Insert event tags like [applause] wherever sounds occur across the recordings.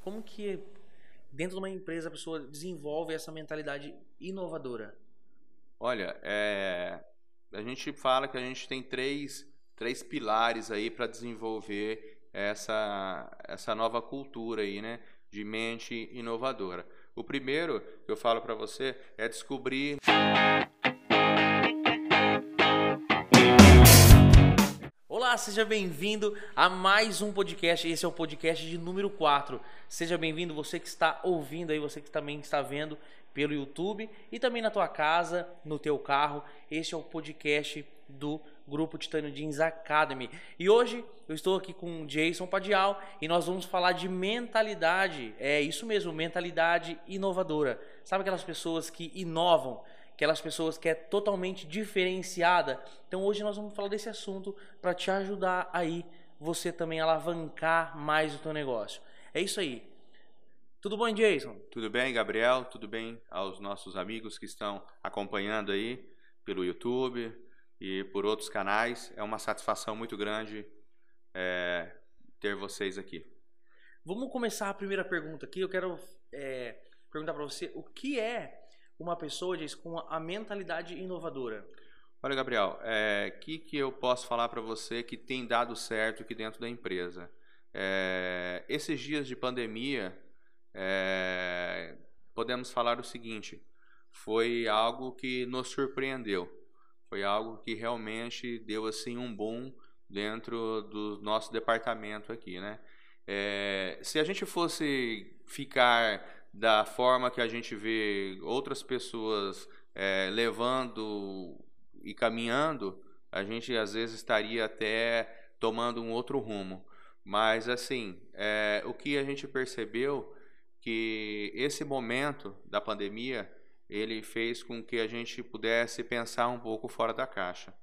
como que dentro de uma empresa a pessoa desenvolve essa mentalidade inovadora? Olha, é, a gente fala que a gente tem três, três pilares aí para desenvolver essa, essa nova cultura aí, né, de mente inovadora. O primeiro que eu falo para você é descobrir Olá, seja bem-vindo a mais um podcast. Esse é o podcast de número 4. Seja bem-vindo você que está ouvindo aí, você que também está vendo pelo YouTube e também na tua casa, no teu carro. Este é o podcast do Grupo Titânio Jeans Academy. E hoje eu estou aqui com o Jason Padial e nós vamos falar de mentalidade. É isso mesmo, mentalidade inovadora. Sabe aquelas pessoas que inovam? Aquelas pessoas que é totalmente diferenciada. Então hoje nós vamos falar desse assunto para te ajudar aí você também alavancar mais o teu negócio. É isso aí. Tudo bom, Jason? Tudo bem, Gabriel? Tudo bem aos nossos amigos que estão acompanhando aí pelo YouTube e por outros canais. É uma satisfação muito grande é, ter vocês aqui. Vamos começar a primeira pergunta aqui. Eu quero é, perguntar para você o que é uma pessoa diz com a mentalidade inovadora? Olha, Gabriel, o é, que, que eu posso falar para você que tem dado certo aqui dentro da empresa? É, esses dias de pandemia, é, podemos falar o seguinte: foi algo que nos surpreendeu, foi algo que realmente deu assim um boom dentro do nosso departamento aqui, né? É, se a gente fosse ficar da forma que a gente vê outras pessoas é, levando e caminhando, a gente às vezes estaria até tomando um outro rumo. Mas assim, é, o que a gente percebeu que esse momento da pandemia ele fez com que a gente pudesse pensar um pouco fora da caixa.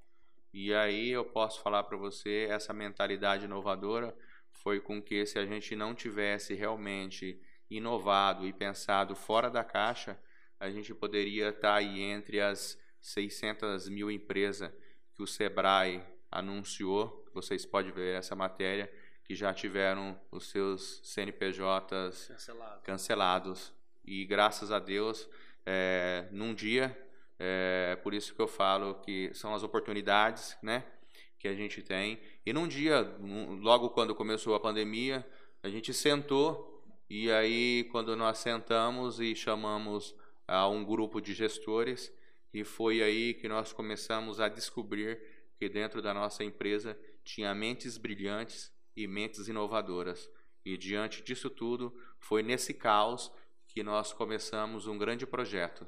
E aí eu posso falar para você essa mentalidade inovadora foi com que se a gente não tivesse realmente inovado e pensado fora da caixa, a gente poderia estar aí entre as 600 mil empresas que o Sebrae anunciou, vocês podem ver essa matéria, que já tiveram os seus CNPJs Cancelado. cancelados. E graças a Deus, é, num dia, é, por isso que eu falo que são as oportunidades né, que a gente tem. E num dia, logo quando começou a pandemia, a gente sentou e aí, quando nós sentamos e chamamos a um grupo de gestores, e foi aí que nós começamos a descobrir que dentro da nossa empresa tinha mentes brilhantes e mentes inovadoras. E diante disso tudo, foi nesse caos que nós começamos um grande projeto.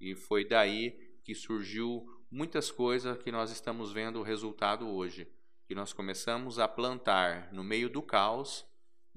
E foi daí que surgiu muitas coisas que nós estamos vendo o resultado hoje. Que nós começamos a plantar no meio do caos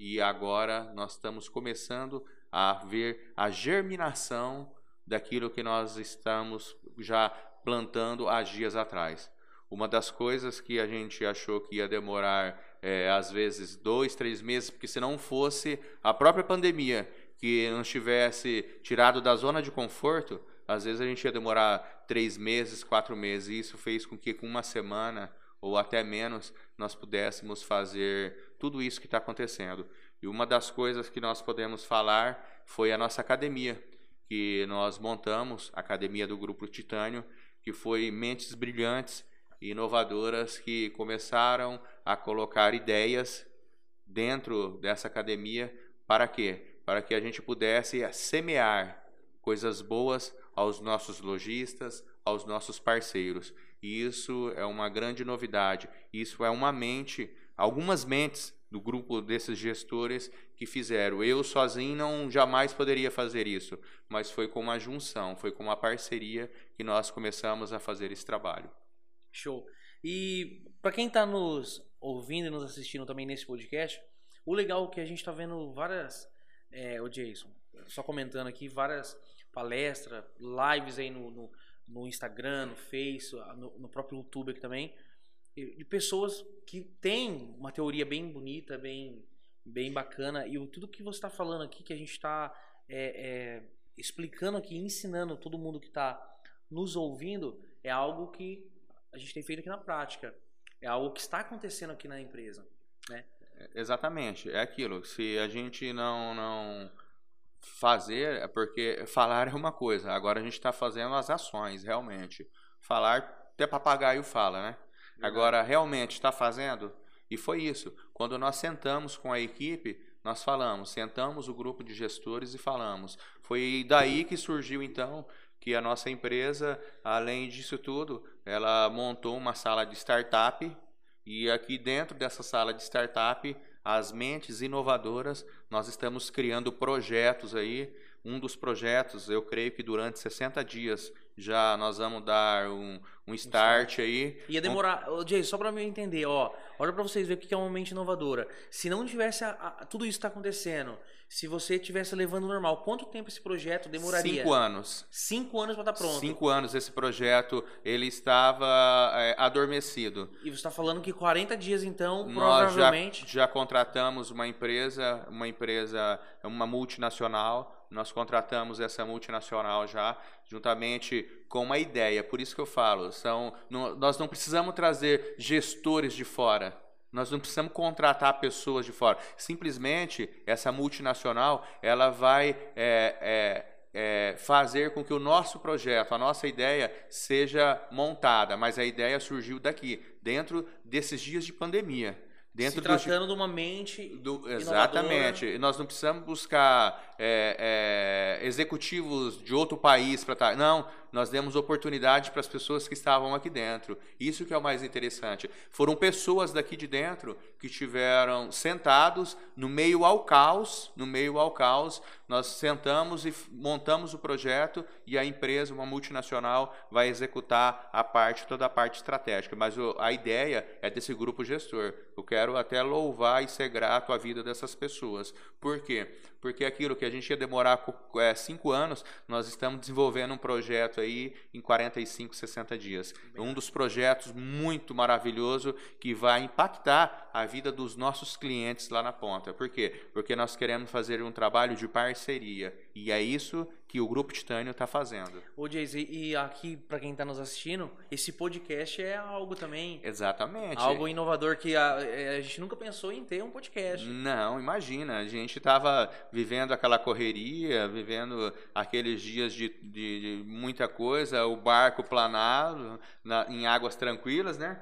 e agora nós estamos começando a ver a germinação daquilo que nós estamos já plantando há dias atrás. Uma das coisas que a gente achou que ia demorar, é, às vezes, dois, três meses, porque se não fosse a própria pandemia que nos tivesse tirado da zona de conforto, às vezes a gente ia demorar três meses, quatro meses. E isso fez com que, com uma semana ou até menos, nós pudéssemos fazer tudo isso que está acontecendo. E uma das coisas que nós podemos falar foi a nossa academia, que nós montamos, a academia do Grupo Titânio, que foi mentes brilhantes e inovadoras que começaram a colocar ideias dentro dessa academia para quê? Para que a gente pudesse semear coisas boas aos nossos lojistas, aos nossos parceiros. E isso é uma grande novidade. Isso é uma mente algumas mentes do grupo desses gestores que fizeram. Eu sozinho não jamais poderia fazer isso, mas foi com uma junção, foi com uma parceria que nós começamos a fazer esse trabalho. Show. E para quem está nos ouvindo e nos assistindo também nesse podcast, o legal é que a gente está vendo várias, é, o Jason, só comentando aqui, várias palestras, lives aí no, no, no Instagram, no Face, no, no próprio YouTube também, de pessoas que têm uma teoria bem bonita, bem, bem bacana. E tudo que você está falando aqui, que a gente está é, é, explicando aqui, ensinando todo mundo que está nos ouvindo, é algo que a gente tem feito aqui na prática. É algo que está acontecendo aqui na empresa. Né? Exatamente, é aquilo. Se a gente não, não fazer, é porque falar é uma coisa, agora a gente está fazendo as ações, realmente. Falar, até papagaio fala, né? Agora, realmente está fazendo? E foi isso. Quando nós sentamos com a equipe, nós falamos, sentamos o grupo de gestores e falamos. Foi daí que surgiu, então, que a nossa empresa, além disso tudo, ela montou uma sala de startup e aqui dentro dessa sala de startup, as mentes inovadoras, nós estamos criando projetos aí. Um dos projetos, eu creio que durante 60 dias já nós vamos dar um, um start aí. Ia demorar, um... Jay, só para eu entender, ó, olha para vocês ver o que é uma mente inovadora. Se não tivesse a, a, tudo isso está acontecendo, se você tivesse levando normal, quanto tempo esse projeto demoraria? Cinco anos. Cinco anos para estar tá pronto. Cinco anos esse projeto ele estava é, adormecido. E você está falando que 40 dias então, Nós provavelmente. Já, já contratamos uma empresa, uma empresa, uma multinacional nós contratamos essa multinacional já, juntamente com uma ideia. Por isso que eu falo, são, não, nós não precisamos trazer gestores de fora. Nós não precisamos contratar pessoas de fora. Simplesmente, essa multinacional, ela vai é, é, é, fazer com que o nosso projeto, a nossa ideia, seja montada. Mas a ideia surgiu daqui, dentro desses dias de pandemia. Dentro Se tratando de uma mente do, Exatamente. Nós não precisamos buscar é, é, executivos de outro país para estar... Tá, não, nós demos oportunidade para as pessoas que estavam aqui dentro. Isso que é o mais interessante. Foram pessoas daqui de dentro que tiveram sentados no meio ao caos, no meio ao caos, nós sentamos e montamos o projeto e a empresa, uma multinacional, vai executar a parte, toda a parte estratégica. Mas a ideia é desse grupo gestor. Eu quero até louvar e ser grato à vida dessas pessoas. Por quê? Porque aquilo que a gente ia demorar é, cinco anos, nós estamos desenvolvendo um projeto aí em 45, 60 dias. Um dos projetos muito maravilhoso que vai impactar a vida dos nossos clientes lá na ponta. Por quê? Porque nós queremos fazer um trabalho de parceria. E é isso que o Grupo Titânio está fazendo. Ô, Jace, e aqui, para quem está nos assistindo, esse podcast é algo também. Exatamente. Algo inovador que a, é, a gente nunca pensou em ter um podcast. Não, imagina. A gente estava vivendo aquela correria, vivendo aqueles dias de, de, de muita coisa, o barco planado, na, em águas tranquilas, né?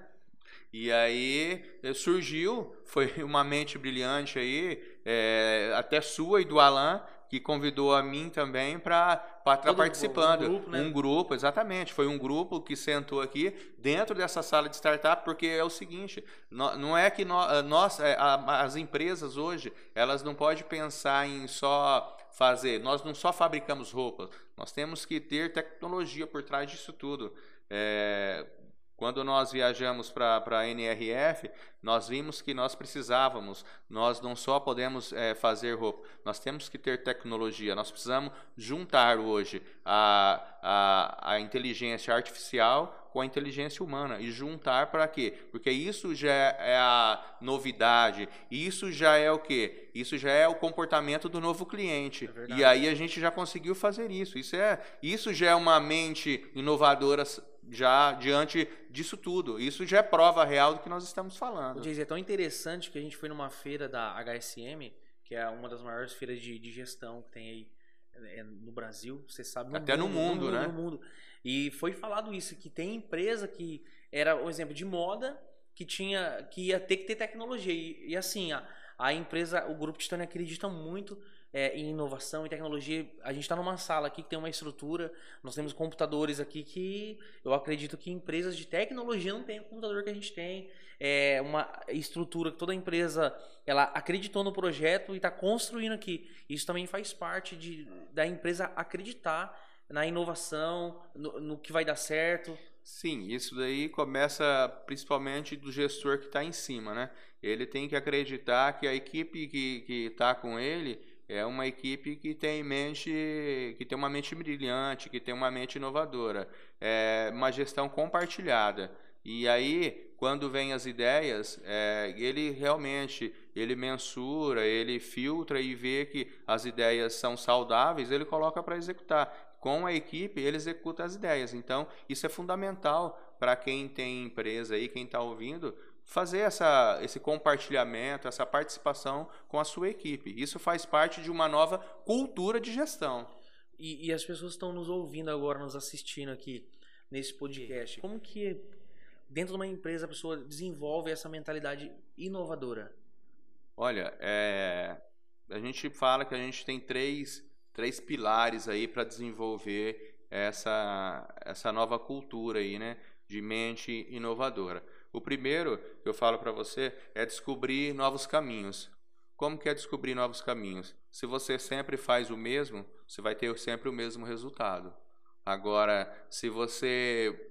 E aí eh, surgiu, [laughs] foi uma mente brilhante aí, é, até sua e do Alan, que convidou a mim também para estar participando. Um grupo, né? um grupo, exatamente. Foi um grupo que sentou aqui dentro dessa sala de startup, porque é o seguinte: não é que nós, é, as empresas hoje, elas não podem pensar em só fazer. Nós não só fabricamos roupas, nós temos que ter tecnologia por trás disso tudo. É, quando nós viajamos para a NRF, nós vimos que nós precisávamos, nós não só podemos é, fazer roupa, nós temos que ter tecnologia, nós precisamos juntar hoje a, a, a inteligência artificial com a inteligência humana e juntar para quê? Porque isso já é a novidade, isso já é o quê? Isso já é o comportamento do novo cliente. É e aí a gente já conseguiu fazer isso. Isso é, isso já é uma mente inovadora já diante disso tudo. Isso já é prova real do que nós estamos falando. Jay, é tão interessante que a gente foi numa feira da HSM, que é uma das maiores feiras de, de gestão que tem aí é, no Brasil, você sabe. No Até mundo, no mundo, no mundo né? No mundo. E foi falado isso, que tem empresa que era um exemplo de moda, que tinha que ia ter que ter tecnologia. E, e assim, a, a empresa, o Grupo Titânia acredita muito é, em inovação e tecnologia. A gente está numa sala aqui que tem uma estrutura, nós temos computadores aqui que eu acredito que empresas de tecnologia não têm o computador que a gente tem. É uma estrutura que toda empresa ela acreditou no projeto e está construindo aqui. Isso também faz parte de, da empresa acreditar na inovação, no, no que vai dar certo. Sim, isso daí começa principalmente do gestor que está em cima, né? Ele tem que acreditar que a equipe que está com ele é uma equipe que tem mente, que tem uma mente brilhante, que tem uma mente inovadora, é uma gestão compartilhada. E aí, quando vem as ideias, é, ele realmente ele mensura, ele filtra e vê que as ideias são saudáveis, ele coloca para executar. Com a equipe, ele executa as ideias. Então, isso é fundamental para quem tem empresa aí, quem está ouvindo, fazer essa, esse compartilhamento, essa participação com a sua equipe. Isso faz parte de uma nova cultura de gestão. E, e as pessoas estão nos ouvindo agora, nos assistindo aqui nesse podcast. Como que dentro de uma empresa a pessoa desenvolve essa mentalidade inovadora? Olha, é, a gente fala que a gente tem três, três pilares aí para desenvolver essa, essa nova cultura aí, né, de mente inovadora. O primeiro que eu falo para você é descobrir novos caminhos. Como que é descobrir novos caminhos? Se você sempre faz o mesmo, você vai ter sempre o mesmo resultado. Agora, se você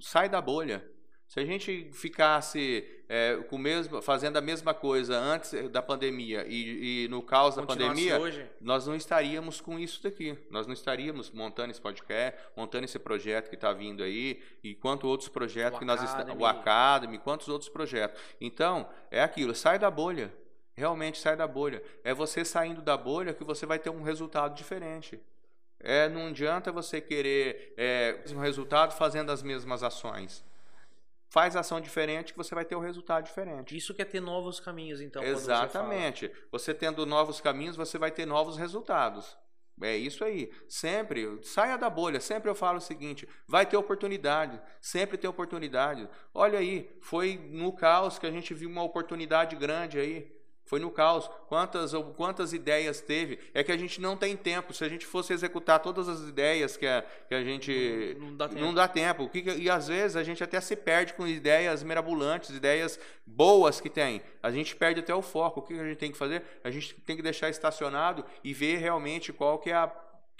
sai da bolha, se a gente ficasse é, com mesmo, fazendo a mesma coisa antes da pandemia e, e no caos da pandemia, hoje. nós não estaríamos com isso daqui. Nós não estaríamos montando esse podcast, montando esse projeto que está vindo aí, e quanto outros projetos o que nós estamos. O Academy, quantos outros projetos. Então, é aquilo, sai da bolha. Realmente sai da bolha. É você saindo da bolha que você vai ter um resultado diferente. É, não adianta você querer é, um resultado fazendo as mesmas ações. Faz ação diferente que você vai ter um resultado diferente. Isso quer ter novos caminhos, então. Exatamente. Você, você, tendo novos caminhos, você vai ter novos resultados. É isso aí. Sempre saia da bolha. Sempre eu falo o seguinte: vai ter oportunidade. Sempre tem oportunidade. Olha aí, foi no caos que a gente viu uma oportunidade grande aí. Foi no caos. Quantas, quantas ideias teve? É que a gente não tem tempo. Se a gente fosse executar todas as ideias que a, que a gente. Não, não dá tempo. Não dá tempo. E às vezes a gente até se perde com ideias mirabolantes, ideias boas que tem. A gente perde até o foco. O que a gente tem que fazer? A gente tem que deixar estacionado e ver realmente qual que é a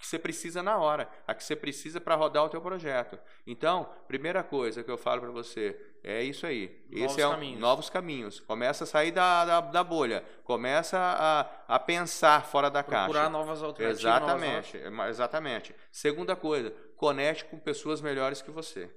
que você precisa na hora, a que você precisa para rodar o teu projeto. Então, primeira coisa que eu falo para você é isso aí. Novos Esse é um, caminhos. novos caminhos. Começa a sair da, da, da, bolha, começa a, a pensar fora da Procurar caixa. Procurar novas alternativas. Exatamente, novas... exatamente. Segunda coisa, conecte com pessoas melhores que você.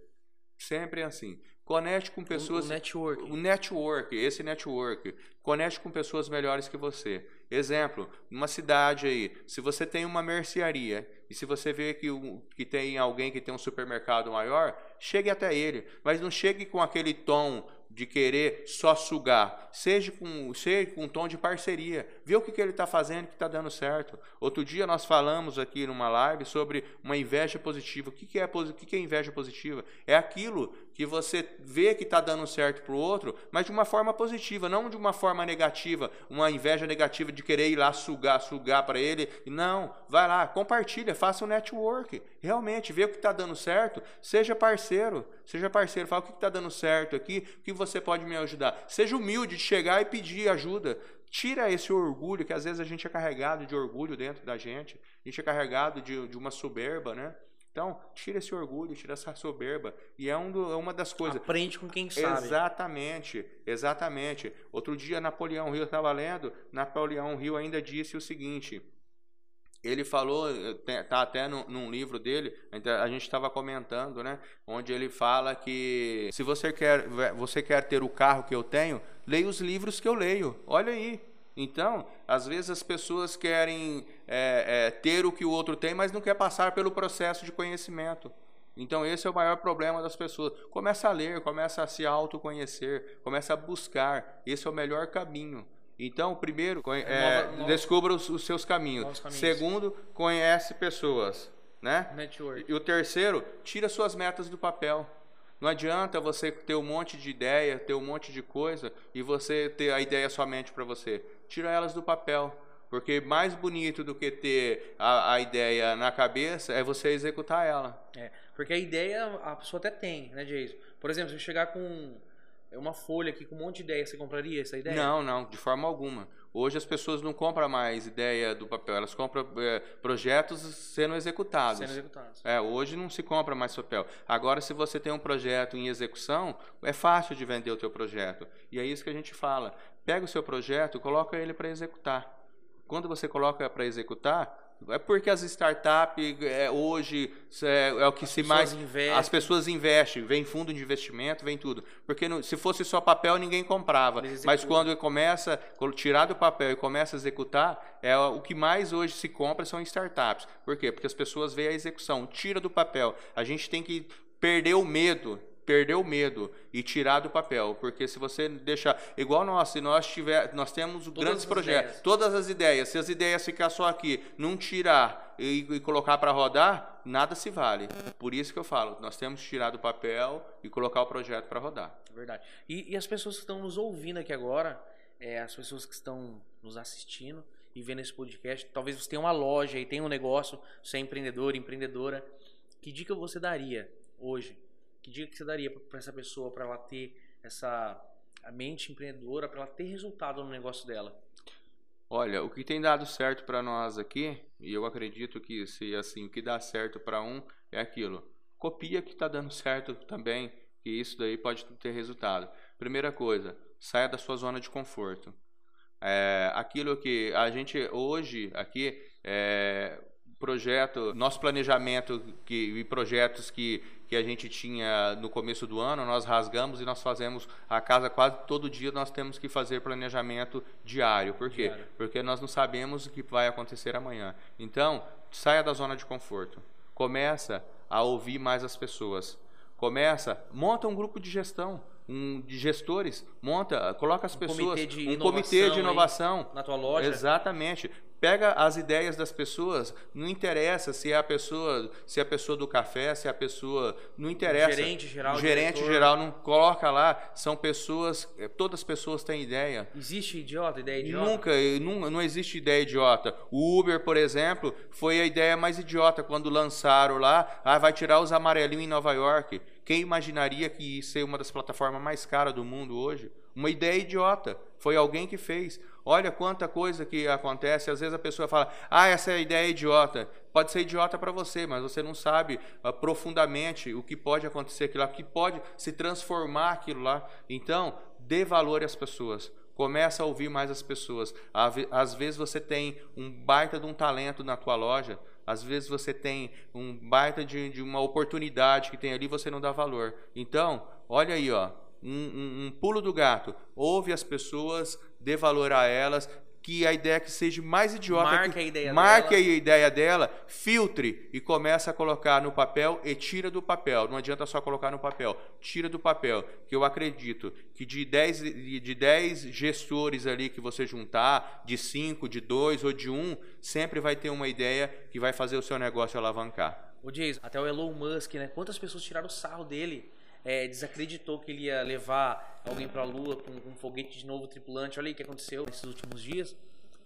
Sempre é assim. Conecte com pessoas. O, o network. O network, esse network. Conecte com pessoas melhores que você. Exemplo, numa cidade aí, se você tem uma mercearia e se você vê que, que tem alguém que tem um supermercado maior, chegue até ele. Mas não chegue com aquele tom de querer só sugar. Seja com, seja com um tom de parceria. Vê o que, que ele está fazendo que está dando certo. Outro dia nós falamos aqui numa live sobre uma inveja positiva. O que, que, é, o que, que é inveja positiva? É aquilo que você vê que está dando certo para o outro, mas de uma forma positiva, não de uma forma negativa, uma inveja negativa de querer ir lá sugar, sugar para ele. Não, vai lá, compartilha, faça um network. Realmente, vê o que está dando certo, seja parceiro, seja parceiro, fala o que está dando certo aqui, o que você pode me ajudar. Seja humilde de chegar e pedir ajuda. Tira esse orgulho, que às vezes a gente é carregado de orgulho dentro da gente, a gente é carregado de, de uma soberba, né? Então, tira esse orgulho, tira essa soberba. E é, um do, é uma das coisas. Aprende com quem sabe. Exatamente, exatamente. Outro dia, Napoleão Hill estava lendo, Napoleão Hill ainda disse o seguinte. Ele falou, tá até no, num livro dele, a gente estava comentando, né? Onde ele fala que se você quer, você quer ter o carro que eu tenho, leia os livros que eu leio. Olha aí, então, às vezes as pessoas querem é, é, ter o que o outro tem, mas não quer passar pelo processo de conhecimento. Então, esse é o maior problema das pessoas. Começa a ler, começa a se autoconhecer, começa a buscar. Esse é o melhor caminho. Então, primeiro, é, nova, descubra os, os seus caminhos. caminhos. Segundo, conhece pessoas. Né? Network. E o terceiro, tira suas metas do papel. Não adianta você ter um monte de ideia, ter um monte de coisa e você ter a ideia somente para você. Tira elas do papel. Porque mais bonito do que ter a, a, ideia na cabeça é você executar ela. É, porque a ideia a pessoa até tem, né, Jason? Por exemplo, se eu chegar com uma folha aqui com um monte de ideia, você compraria essa ideia? Não, não, de forma alguma. Hoje as pessoas não compram mais ideia do papel, elas compram é, projetos sendo executados. Sendo executados. É, hoje não se compra mais papel. Agora, se você tem um projeto em execução, é fácil de vender o teu projeto. E é isso que a gente fala. Pega o seu projeto, coloca ele para executar. Quando você coloca para executar, é porque as startups é, hoje é, é, o que as se mais investem. as pessoas investem, vem fundo de investimento, vem tudo. Porque se fosse só papel ninguém comprava, mas quando começa tirar do papel e começa a executar, é o que mais hoje se compra são startups. Por quê? Porque as pessoas veem a execução, tira do papel. A gente tem que perder o medo perder o medo e tirar do papel, porque se você deixar igual nós, se nós tiver, nós temos Todas grandes projetos, ideias. todas as ideias, se as ideias ficar só aqui, não tirar e, e colocar para rodar, nada se vale. Por isso que eu falo, nós temos que tirar do papel e colocar o projeto para rodar. Verdade. E, e as pessoas que estão nos ouvindo aqui agora, é, as pessoas que estão nos assistindo e vendo esse podcast, talvez você tenha uma loja e tenha um negócio, você é empreendedor, empreendedora. Que dica você daria hoje? Que dica que você daria para essa pessoa para ela ter essa a mente empreendedora, para ela ter resultado no negócio dela? Olha, o que tem dado certo para nós aqui, e eu acredito que se assim, o que dá certo para um é aquilo. Copia que está dando certo também, que isso daí pode ter resultado. Primeira coisa, saia da sua zona de conforto. É, aquilo que a gente hoje aqui é, projeto, nosso planejamento que, e projetos que, que a gente tinha no começo do ano, nós rasgamos e nós fazemos a casa quase todo dia nós temos que fazer planejamento diário. Por quê? Diário. Porque nós não sabemos o que vai acontecer amanhã. Então, saia da zona de conforto. Começa a ouvir mais as pessoas. Começa, monta um grupo de gestão, um, de gestores, monta, coloca as Um pessoas, comitê de um comitê de inovação inovação. Na tua loja? Exatamente. Pega as ideias das pessoas, não interessa se é a pessoa, se é a pessoa do café, se é a pessoa, não interessa. gerente geral, O gerente diretor. geral não coloca lá, são pessoas, eh, todas as pessoas têm ideia. Existe idiota, ideia idiota? Nunca, não, não existe ideia idiota. O Uber, por exemplo, foi a ideia mais idiota quando lançaram lá, ah, vai tirar os amarelinhos em Nova York. Quem imaginaria que ia ser uma das plataformas mais caras do mundo hoje? Uma ideia idiota. Foi alguém que fez. Olha quanta coisa que acontece. Às vezes a pessoa fala: "Ah, essa é ideia idiota". Pode ser idiota para você, mas você não sabe ah, profundamente o que pode acontecer aquilo lá, o que pode se transformar aquilo lá. Então, dê valor às pessoas. Começa a ouvir mais as pessoas. Às vezes você tem um baita de um talento na tua loja, às vezes você tem um baita de, de uma oportunidade que tem ali, você não dá valor. Então, olha aí, ó, um, um- um pulo do gato. Ouve as pessoas, dê valor a elas, que a ideia que seja mais idiota. Marque que- a ideia marque dela. a ideia dela, filtre e começa a colocar no papel e tira do papel. Não adianta só colocar no papel, tira do papel. Que eu acredito que de 10, de de 10 gestores ali que você juntar, de 5, de 2 ou de 1, sempre vai ter uma ideia que vai fazer o seu negócio alavancar. O Jason, até o Elon Musk, né? Quantas pessoas tiraram o sarro dele? É, desacreditou que ele ia levar alguém pra Lua com um foguete de novo tripulante. Olha aí o que aconteceu nesses últimos dias.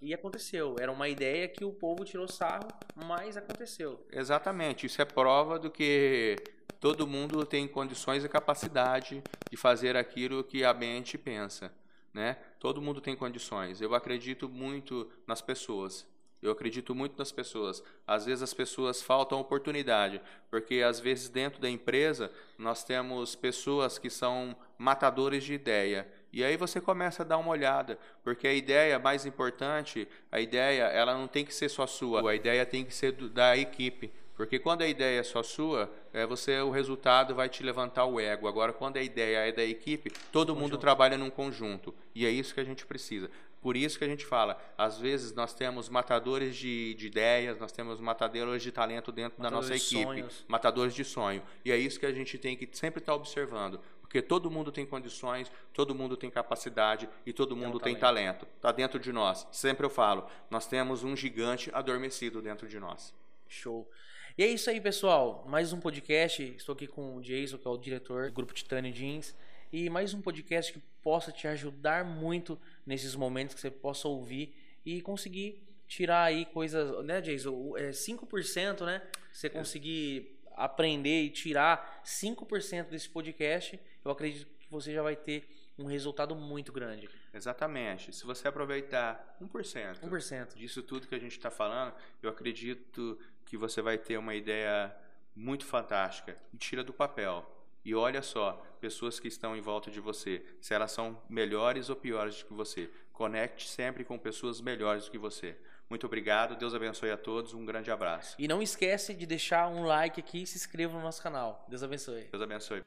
E aconteceu. Era uma ideia que o povo tirou sarro, mas aconteceu. Exatamente, isso é prova do que todo mundo tem condições e capacidade de fazer aquilo que a mente pensa, né? Todo mundo tem condições. Eu acredito muito nas pessoas. Eu acredito muito nas pessoas. Às vezes as pessoas faltam oportunidade, porque às vezes dentro da empresa nós temos pessoas que são matadores de ideia. E aí você começa a dar uma olhada, porque a ideia mais importante, a ideia, ela não tem que ser só sua, a ideia tem que ser do- da equipe. Porque quando a ideia é só sua, é você o resultado vai te levantar o ego. Agora, quando a ideia é da equipe, todo mundo Conjunto. trabalha num conjunto. E é isso que a gente precisa. Por isso que a gente fala, às vezes nós temos matadores de, de ideias, nós temos matadores de talento dentro da Matadores nossa de equipe, sonhos. matadores de sonho. E é isso que a gente tem que sempre estar observando. Porque todo mundo tem condições, todo mundo tem capacidade e todo um mundo tem talento. talento. Está dentro de nós. Sempre eu falo, nós temos um gigante adormecido dentro de nós. Show. E é isso aí, pessoal. Mais um podcast. Estou aqui com o Jason, que é o diretor do Grupo Titânio Jeans. E mais um podcast que possa te ajudar muito nesses momentos que você possa ouvir e conseguir tirar aí coisas, né, Jason? O- É 5%, né? Você conseguir aprender e tirar 5% desse podcast, eu acredito que você já vai ter um resultado muito grande. Exatamente. Se você aproveitar 1%, 1%. disso tudo que a gente está falando, eu acredito que você vai ter uma ideia muito fantástica. E tira do papel. E olha só, pessoas que estão em volta de você, se elas são melhores ou piores do que você. Conecte sempre com pessoas melhores do que você. Muito obrigado, Deus abençoe a todos, um grande abraço. E não esquece de deixar um like aqui e se inscreva no nosso canal. Deus abençoe. Deus abençoe.